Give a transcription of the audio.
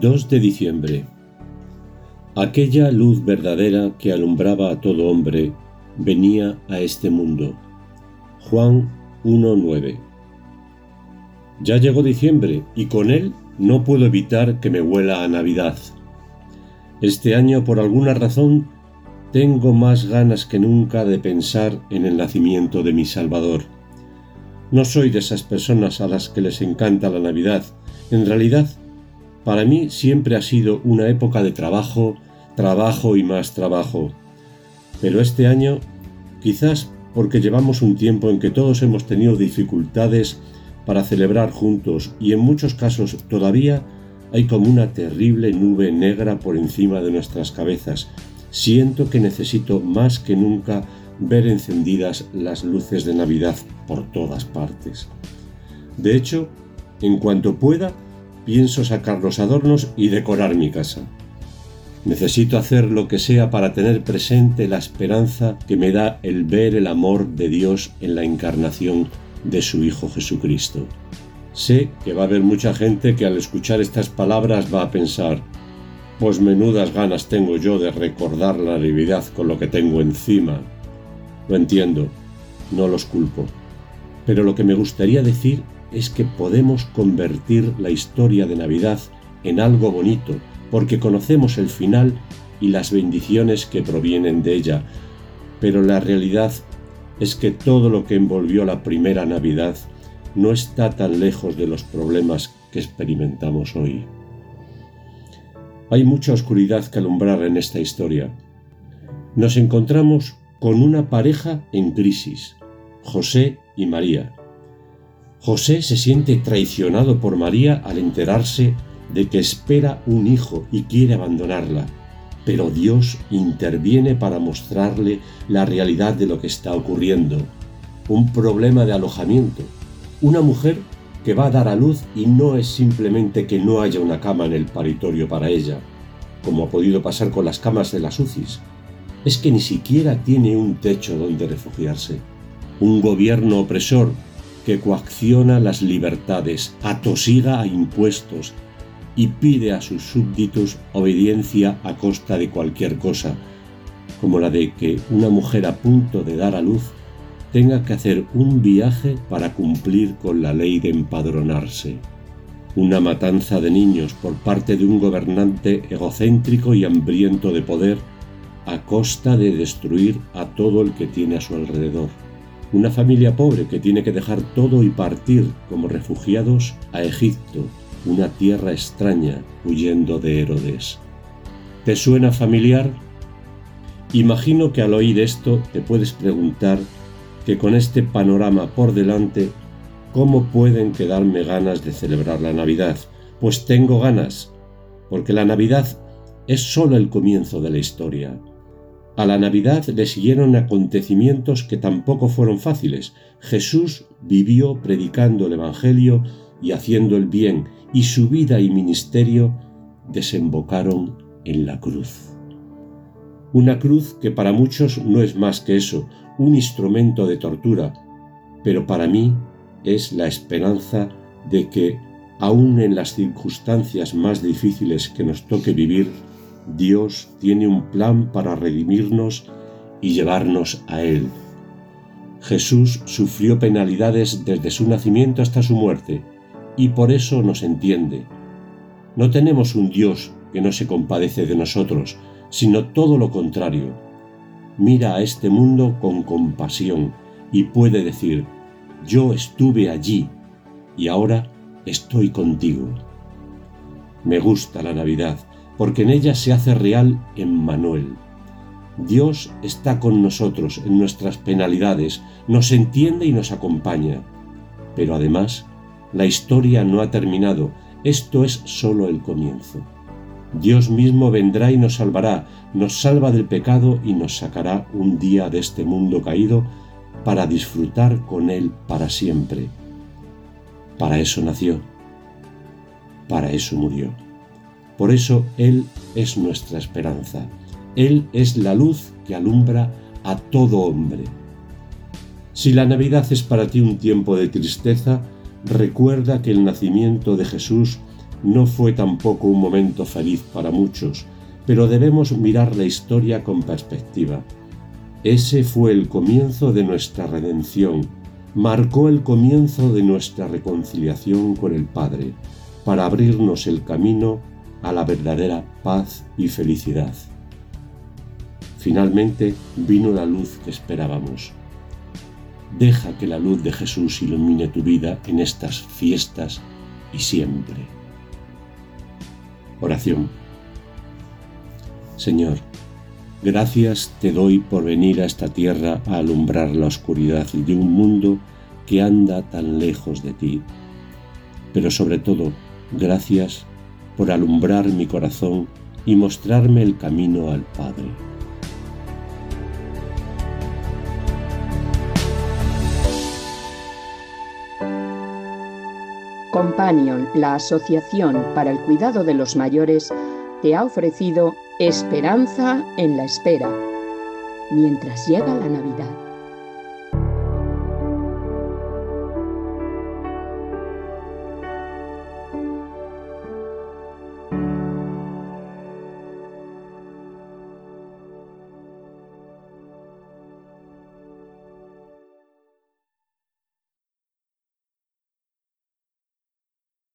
De diciembre. Aquella luz verdadera que alumbraba a todo hombre venía a este mundo. Juan 1.9. Ya llegó diciembre y con él no puedo evitar que me huela a Navidad. Este año, por alguna razón, tengo más ganas que nunca de pensar en el nacimiento de mi Salvador. No soy de esas personas a las que les encanta la Navidad. En realidad, para mí siempre ha sido una época de trabajo, trabajo y más trabajo. Pero este año, quizás porque llevamos un tiempo en que todos hemos tenido dificultades para celebrar juntos y en muchos casos todavía hay como una terrible nube negra por encima de nuestras cabezas. Siento que necesito más que nunca ver encendidas las luces de Navidad por todas partes. De hecho, en cuanto pueda, pienso sacar los adornos y decorar mi casa. Necesito hacer lo que sea para tener presente la esperanza que me da el ver el amor de Dios en la encarnación de su Hijo Jesucristo. Sé que va a haber mucha gente que al escuchar estas palabras va a pensar, pues menudas ganas tengo yo de recordar la Navidad con lo que tengo encima. Lo entiendo, no los culpo. Pero lo que me gustaría decir es que podemos convertir la historia de Navidad en algo bonito, porque conocemos el final y las bendiciones que provienen de ella, pero la realidad es que todo lo que envolvió la primera Navidad no está tan lejos de los problemas que experimentamos hoy. Hay mucha oscuridad que alumbrar en esta historia. Nos encontramos con una pareja en crisis, José y María, José se siente traicionado por María al enterarse de que espera un hijo y quiere abandonarla, pero Dios interviene para mostrarle la realidad de lo que está ocurriendo. Un problema de alojamiento. Una mujer que va a dar a luz y no es simplemente que no haya una cama en el paritorio para ella, como ha podido pasar con las camas de las UCIs. Es que ni siquiera tiene un techo donde refugiarse. Un gobierno opresor que coacciona las libertades, atosiga a impuestos y pide a sus súbditos obediencia a costa de cualquier cosa, como la de que una mujer a punto de dar a luz tenga que hacer un viaje para cumplir con la ley de empadronarse. Una matanza de niños por parte de un gobernante egocéntrico y hambriento de poder a costa de destruir a todo el que tiene a su alrededor una familia pobre que tiene que dejar todo y partir como refugiados a Egipto, una tierra extraña, huyendo de Herodes. ¿Te suena familiar? Imagino que al oír esto te puedes preguntar que con este panorama por delante, ¿cómo pueden quedarme ganas de celebrar la Navidad? Pues tengo ganas, porque la Navidad es solo el comienzo de la historia. A la Navidad le siguieron acontecimientos que tampoco fueron fáciles. Jesús vivió predicando el Evangelio y haciendo el bien, y su vida y ministerio desembocaron en la cruz. Una cruz que para muchos no es más que eso, un instrumento de tortura, pero para mí es la esperanza de que, aun en las circunstancias más difíciles que nos toque vivir, Dios tiene un plan para redimirnos y llevarnos a Él. Jesús sufrió penalidades desde su nacimiento hasta su muerte, y por eso nos entiende. No tenemos un Dios que no se compadece de nosotros, sino todo lo contrario. Mira a este mundo con compasión y puede decir, yo estuve allí y ahora estoy contigo. Me gusta la Navidad porque en ella se hace real Emmanuel. Dios está con nosotros en nuestras penalidades, nos entiende y nos acompaña. Pero además, la historia no ha terminado, esto es sólo el comienzo. Dios mismo vendrá y nos salvará, nos salva del pecado y nos sacará un día de este mundo caído para disfrutar con Él para siempre. Para eso nació, para eso murió. Por eso Él es nuestra esperanza. Él es la luz que alumbra a todo hombre. Si la Navidad es para ti un tiempo de tristeza, recuerda que el nacimiento de Jesús no fue tampoco un momento feliz para muchos, pero debemos mirar la historia con perspectiva. Ese fue el comienzo de nuestra redención, marcó el comienzo de nuestra reconciliación con el Padre, para abrirnos el camino a la verdadera paz y felicidad. Finalmente vino la luz que esperábamos. Deja que la luz de Jesús ilumine tu vida en estas fiestas y siempre. Oración. Señor, gracias te doy por venir a esta tierra a alumbrar la oscuridad de un mundo que anda tan lejos de ti. Pero sobre todo, gracias por alumbrar mi corazón y mostrarme el camino al Padre. Companion, la Asociación para el Cuidado de los Mayores, te ha ofrecido Esperanza en la Espera, mientras llega la Navidad.